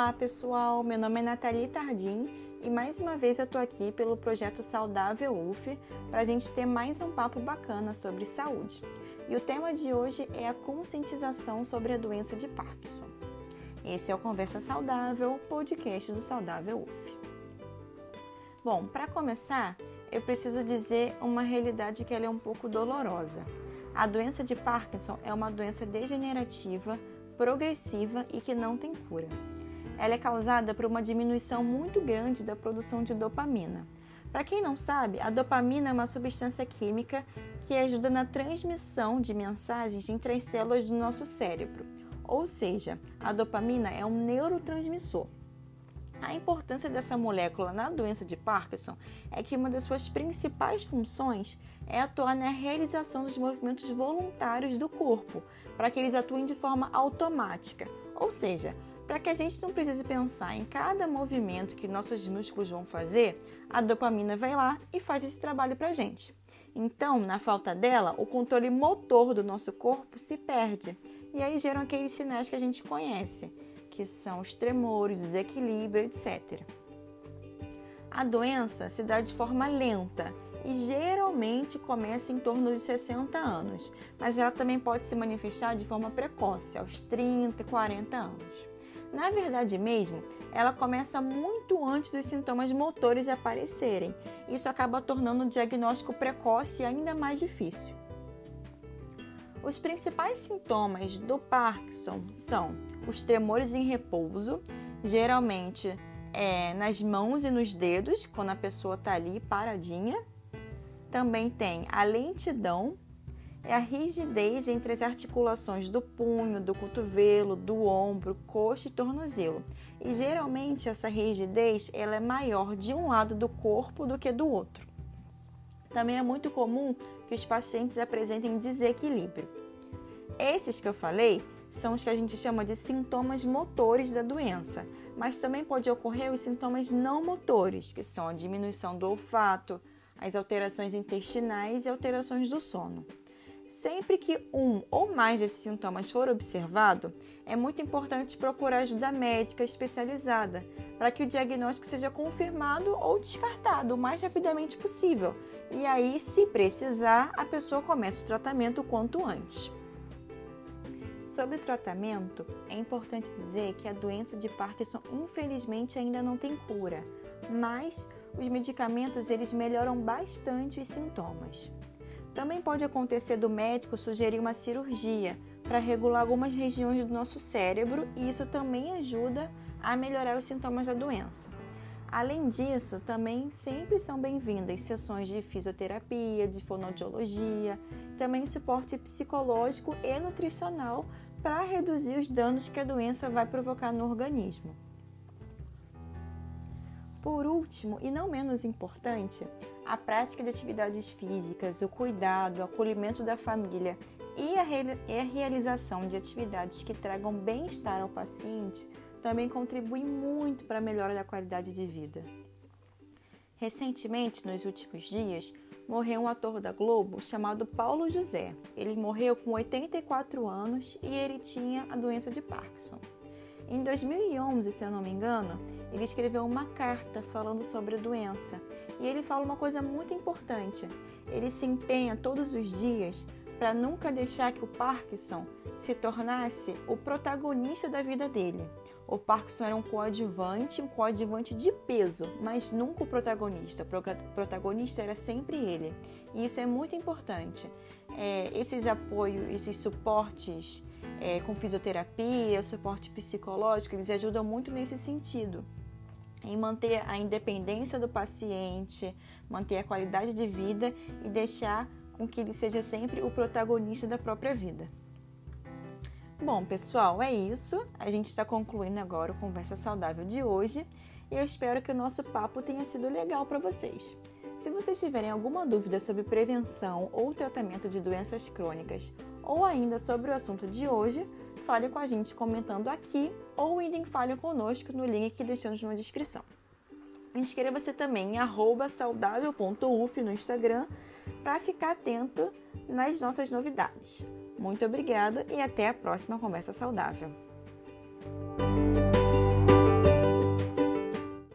Olá pessoal, meu nome é Nathalie Tardim e mais uma vez eu tô aqui pelo projeto Saudável UF para a gente ter mais um papo bacana sobre saúde. E o tema de hoje é a conscientização sobre a doença de Parkinson. Esse é o Conversa Saudável, podcast do Saudável UF. Bom, para começar, eu preciso dizer uma realidade que é um pouco dolorosa. A doença de Parkinson é uma doença degenerativa, progressiva e que não tem cura. Ela é causada por uma diminuição muito grande da produção de dopamina. Para quem não sabe, a dopamina é uma substância química que ajuda na transmissão de mensagens entre as células do nosso cérebro. Ou seja, a dopamina é um neurotransmissor. A importância dessa molécula na doença de Parkinson é que uma das suas principais funções é atuar na realização dos movimentos voluntários do corpo, para que eles atuem de forma automática. Ou seja, para que a gente não precise pensar em cada movimento que nossos músculos vão fazer, a dopamina vai lá e faz esse trabalho para a gente. Então, na falta dela, o controle motor do nosso corpo se perde e aí geram aqueles sinais que a gente conhece, que são os tremores, desequilíbrio, etc. A doença se dá de forma lenta e geralmente começa em torno de 60 anos, mas ela também pode se manifestar de forma precoce, aos 30, 40 anos. Na verdade mesmo, ela começa muito antes dos sintomas motores aparecerem. Isso acaba tornando o diagnóstico precoce ainda mais difícil. Os principais sintomas do Parkinson são os tremores em repouso, geralmente é, nas mãos e nos dedos, quando a pessoa está ali paradinha. Também tem a lentidão, é a rigidez entre as articulações do punho, do cotovelo, do ombro, coxa e tornozelo. E geralmente essa rigidez ela é maior de um lado do corpo do que do outro. Também é muito comum que os pacientes apresentem desequilíbrio. Esses que eu falei são os que a gente chama de sintomas motores da doença, mas também pode ocorrer os sintomas não motores, que são a diminuição do olfato, as alterações intestinais e alterações do sono. Sempre que um ou mais desses sintomas for observado, é muito importante procurar ajuda médica especializada para que o diagnóstico seja confirmado ou descartado o mais rapidamente possível. E aí, se precisar, a pessoa começa o tratamento o quanto antes. Sobre o tratamento, é importante dizer que a doença de Parkinson infelizmente ainda não tem cura, mas os medicamentos eles melhoram bastante os sintomas. Também pode acontecer do médico sugerir uma cirurgia para regular algumas regiões do nosso cérebro e isso também ajuda a melhorar os sintomas da doença. Além disso, também sempre são bem-vindas sessões de fisioterapia, de fonoaudiologia, também suporte psicológico e nutricional para reduzir os danos que a doença vai provocar no organismo. Por último, e não menos importante, a prática de atividades físicas, o cuidado, o acolhimento da família e a, re a realização de atividades que tragam bem-estar ao paciente também contribuem muito para a melhora da qualidade de vida. Recentemente, nos últimos dias, morreu um ator da Globo chamado Paulo José. Ele morreu com 84 anos e ele tinha a doença de Parkinson. Em 2011, se eu não me engano, ele escreveu uma carta falando sobre a doença e ele fala uma coisa muito importante. Ele se empenha todos os dias para nunca deixar que o Parkinson se tornasse o protagonista da vida dele. O Parkinson era um coadjuvante, um coadjuvante de peso, mas nunca o protagonista. O protagonista era sempre ele. E isso é muito importante. É, esses apoios, esses suportes é, com fisioterapia, suporte psicológico, eles ajudam muito nesse sentido, em manter a independência do paciente, manter a qualidade de vida e deixar com que ele seja sempre o protagonista da própria vida. Bom, pessoal, é isso. A gente está concluindo agora o Conversa Saudável de hoje e eu espero que o nosso papo tenha sido legal para vocês. Se vocês tiverem alguma dúvida sobre prevenção ou tratamento de doenças crônicas ou ainda sobre o assunto de hoje, fale com a gente comentando aqui ou indo Fale Conosco no link que deixamos na descrição. Inscreva-se também em saudável.uf no Instagram para ficar atento nas nossas novidades. Muito obrigada e até a próxima Conversa Saudável.